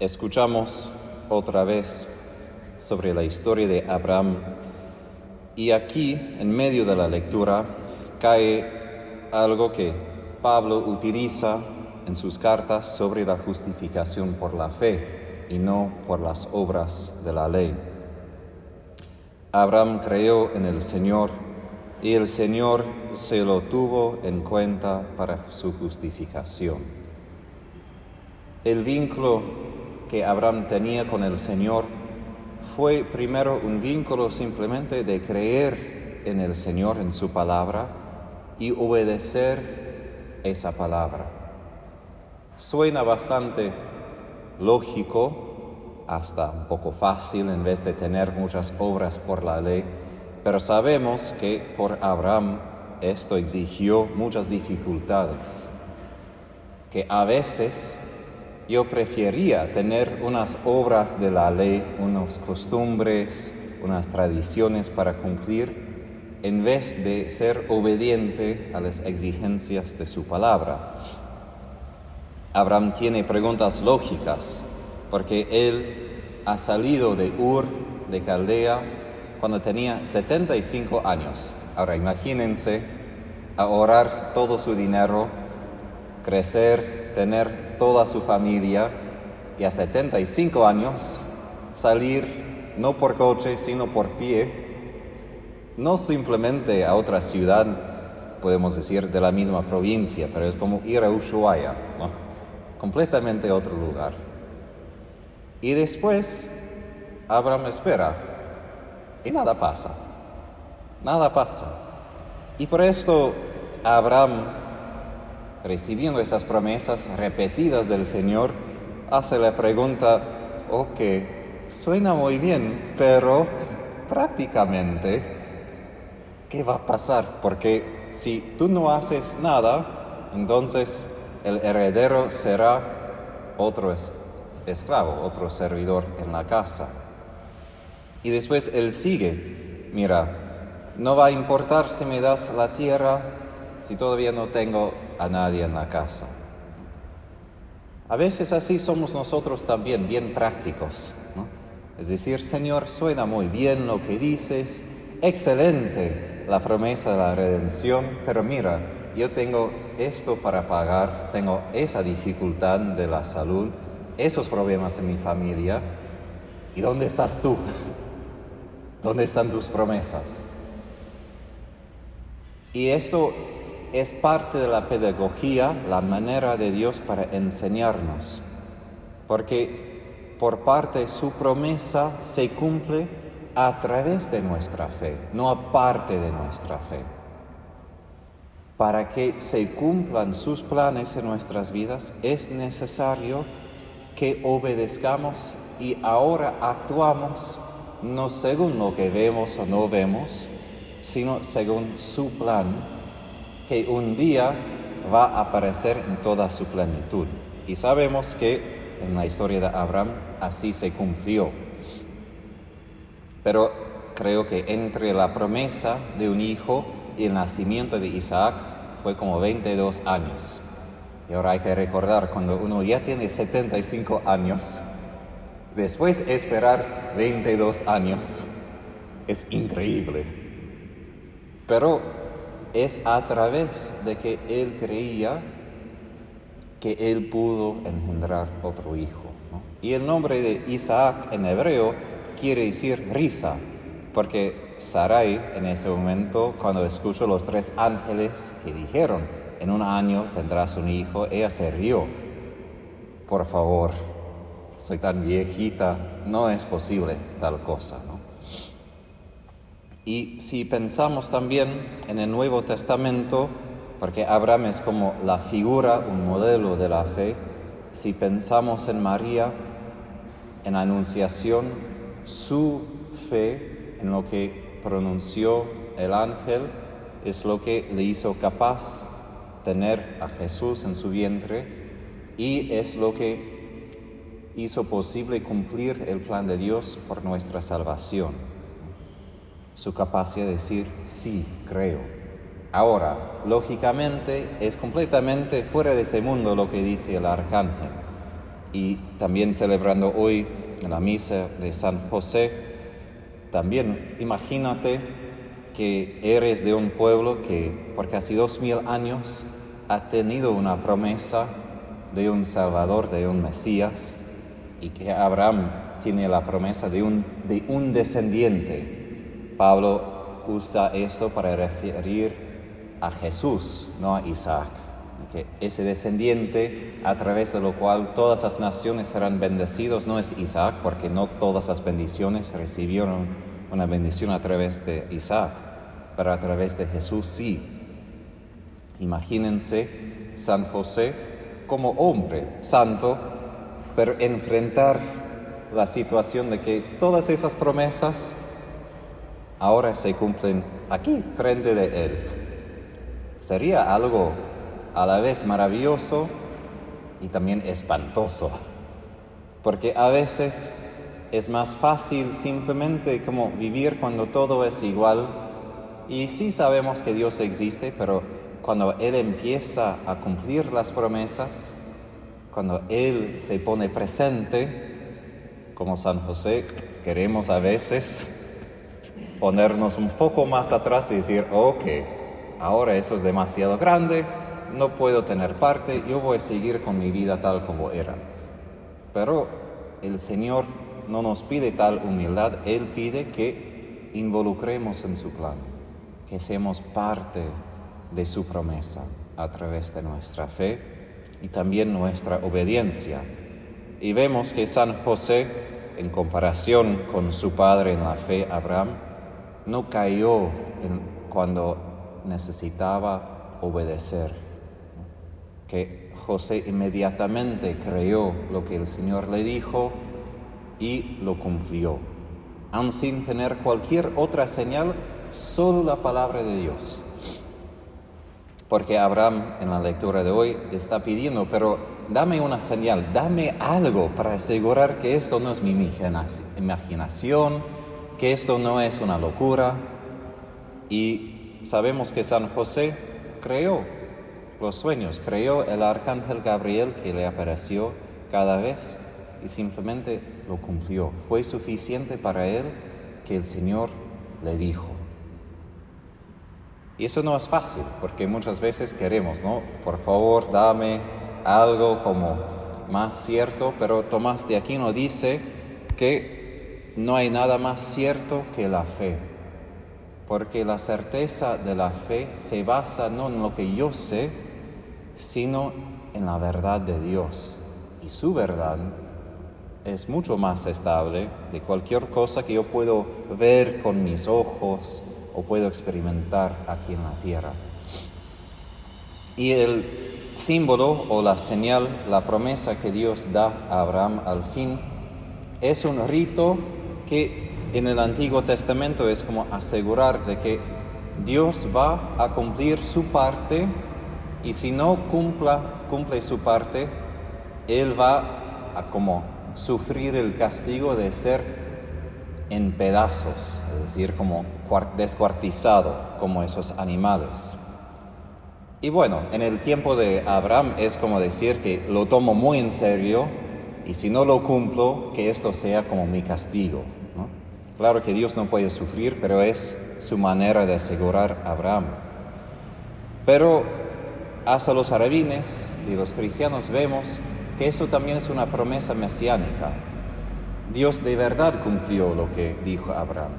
Escuchamos otra vez sobre la historia de Abraham y aquí, en medio de la lectura, cae algo que Pablo utiliza en sus cartas sobre la justificación por la fe y no por las obras de la ley. Abraham creyó en el Señor y el Señor se lo tuvo en cuenta para su justificación. El vínculo que Abraham tenía con el Señor fue primero un vínculo simplemente de creer en el Señor, en su palabra, y obedecer esa palabra. Suena bastante lógico, hasta un poco fácil en vez de tener muchas obras por la ley, pero sabemos que por Abraham esto exigió muchas dificultades, que a veces yo prefería tener unas obras de la ley, unas costumbres, unas tradiciones para cumplir, en vez de ser obediente a las exigencias de su palabra. Abraham tiene preguntas lógicas, porque él ha salido de Ur, de Caldea, cuando tenía 75 años. Ahora imagínense ahorrar todo su dinero, crecer, tener toda su familia y a 75 años salir no por coche, sino por pie, no simplemente a otra ciudad, podemos decir, de la misma provincia, pero es como ir a Ushuaia, completamente otro lugar. Y después Abraham espera y nada pasa. Nada pasa. Y por esto Abraham, recibiendo esas promesas repetidas del Señor, hace la pregunta, ok, suena muy bien, pero prácticamente, ¿qué va a pasar? Porque si tú no haces nada, entonces el heredero será otro esclavo, otro servidor en la casa. Y después él sigue, mira, no va a importar si me das la tierra si todavía no tengo a nadie en la casa. A veces así somos nosotros también, bien prácticos. Es decir, Señor, suena muy bien lo que dices, excelente la promesa de la redención, pero mira, yo tengo esto para pagar, tengo esa dificultad de la salud, esos problemas en mi familia, ¿y dónde estás tú? ¿Dónde están tus promesas? Y esto es parte de la pedagogía, la manera de Dios para enseñarnos, porque por parte su promesa se cumple a través de nuestra fe, no aparte de nuestra fe. Para que se cumplan sus planes en nuestras vidas es necesario que obedezcamos y ahora actuamos no según lo que vemos o no vemos, sino según su plan, que un día va a aparecer en toda su plenitud. Y sabemos que en la historia de Abraham así se cumplió. Pero creo que entre la promesa de un hijo y el nacimiento de Isaac fue como 22 años. Y ahora hay que recordar, cuando uno ya tiene 75 años, Después esperar 22 años es increíble. Pero es a través de que él creía que él pudo engendrar otro hijo. Y el nombre de Isaac en hebreo quiere decir risa, porque Sarai en ese momento, cuando escuchó los tres ángeles que dijeron, en un año tendrás un hijo, ella se rió. Por favor, soy tan viejita, no es posible tal cosa. Y si pensamos también en el Nuevo Testamento, porque Abraham es como la figura, un modelo de la fe, si pensamos en María, en la Anunciación, su fe en lo que pronunció el ángel es lo que le hizo capaz tener a Jesús en su vientre y es lo que hizo posible cumplir el plan de Dios por nuestra salvación. Su capacidad de decir, sí, creo. Ahora, lógicamente, es completamente fuera de este mundo lo que dice el arcángel. y también celebrando hoy la misa de San José, también imagínate que eres de un pueblo que por casi dos mil años ha tenido una promesa de un Salvador, de un Mesías, y que Abraham tiene la promesa de un, de un descendiente. Pablo usa esto para referir a Jesús, no a Isaac. Que ese descendiente a través de lo cual todas las naciones serán bendecidos no es Isaac, porque no todas las bendiciones recibieron una bendición a través de Isaac, pero a través de Jesús sí. Imagínense San José como hombre santo, pero enfrentar la situación de que todas esas promesas ahora se cumplen aquí, frente de Él. Sería algo a la vez maravilloso y también espantoso, porque a veces es más fácil simplemente como vivir cuando todo es igual y sí sabemos que Dios existe, pero cuando Él empieza a cumplir las promesas, cuando Él se pone presente, como San José, queremos a veces ponernos un poco más atrás y decir, ok, ahora eso es demasiado grande, no puedo tener parte, yo voy a seguir con mi vida tal como era. Pero el Señor no nos pide tal humildad, Él pide que involucremos en su plan, que seamos parte de su promesa a través de nuestra fe y también nuestra obediencia. Y vemos que San José, en comparación con su padre en la fe, Abraham, no cayó cuando necesitaba obedecer, que José inmediatamente creyó lo que el Señor le dijo y lo cumplió, aun sin tener cualquier otra señal, solo la palabra de Dios. Porque Abraham en la lectura de hoy está pidiendo, pero dame una señal, dame algo para asegurar que esto no es mi imaginación, que esto no es una locura. Y sabemos que San José creó los sueños, creó el arcángel Gabriel que le apareció cada vez y simplemente lo cumplió. Fue suficiente para él que el Señor le dijo. Y eso no es fácil, porque muchas veces queremos, ¿no? Por favor, dame algo como más cierto, pero Tomás de Aquino dice que no hay nada más cierto que la fe, porque la certeza de la fe se basa no en lo que yo sé, sino en la verdad de Dios. Y su verdad es mucho más estable de cualquier cosa que yo puedo ver con mis ojos o puedo experimentar aquí en la tierra. Y el símbolo o la señal, la promesa que Dios da a Abraham al fin, es un rito que en el Antiguo Testamento es como asegurar de que Dios va a cumplir su parte y si no cumple su parte, Él va a como sufrir el castigo de ser en pedazos, es decir, como descuartizado, como esos animales. Y bueno, en el tiempo de Abraham es como decir que lo tomo muy en serio y si no lo cumplo, que esto sea como mi castigo. Claro que Dios no puede sufrir, pero es su manera de asegurar a Abraham. Pero hasta los arabines y los cristianos vemos que eso también es una promesa mesiánica. Dios de verdad cumplió lo que dijo Abraham.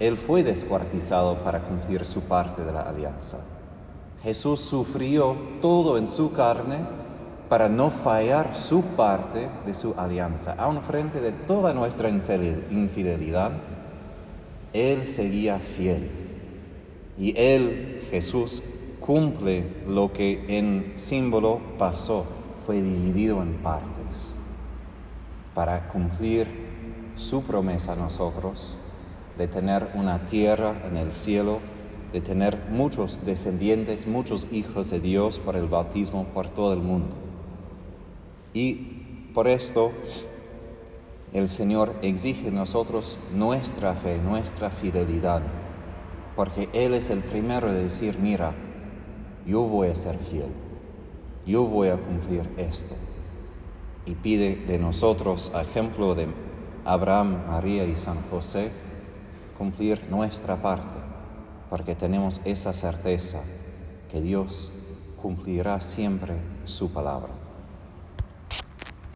Él fue descuartizado para cumplir su parte de la alianza. Jesús sufrió todo en su carne para no fallar su parte de su alianza. Aun frente de toda nuestra infidelidad, Él seguía fiel. Y Él, Jesús, cumple lo que en símbolo pasó fue dividido en partes para cumplir su promesa a nosotros de tener una tierra en el cielo, de tener muchos descendientes, muchos hijos de Dios por el bautismo por todo el mundo. Y por esto el Señor exige de nosotros nuestra fe, nuestra fidelidad, porque Él es el primero de decir, mira, yo voy a ser fiel yo voy a cumplir esto. y pide de nosotros, ejemplo de Abraham, María y San José, cumplir nuestra parte, porque tenemos esa certeza que Dios cumplirá siempre su palabra.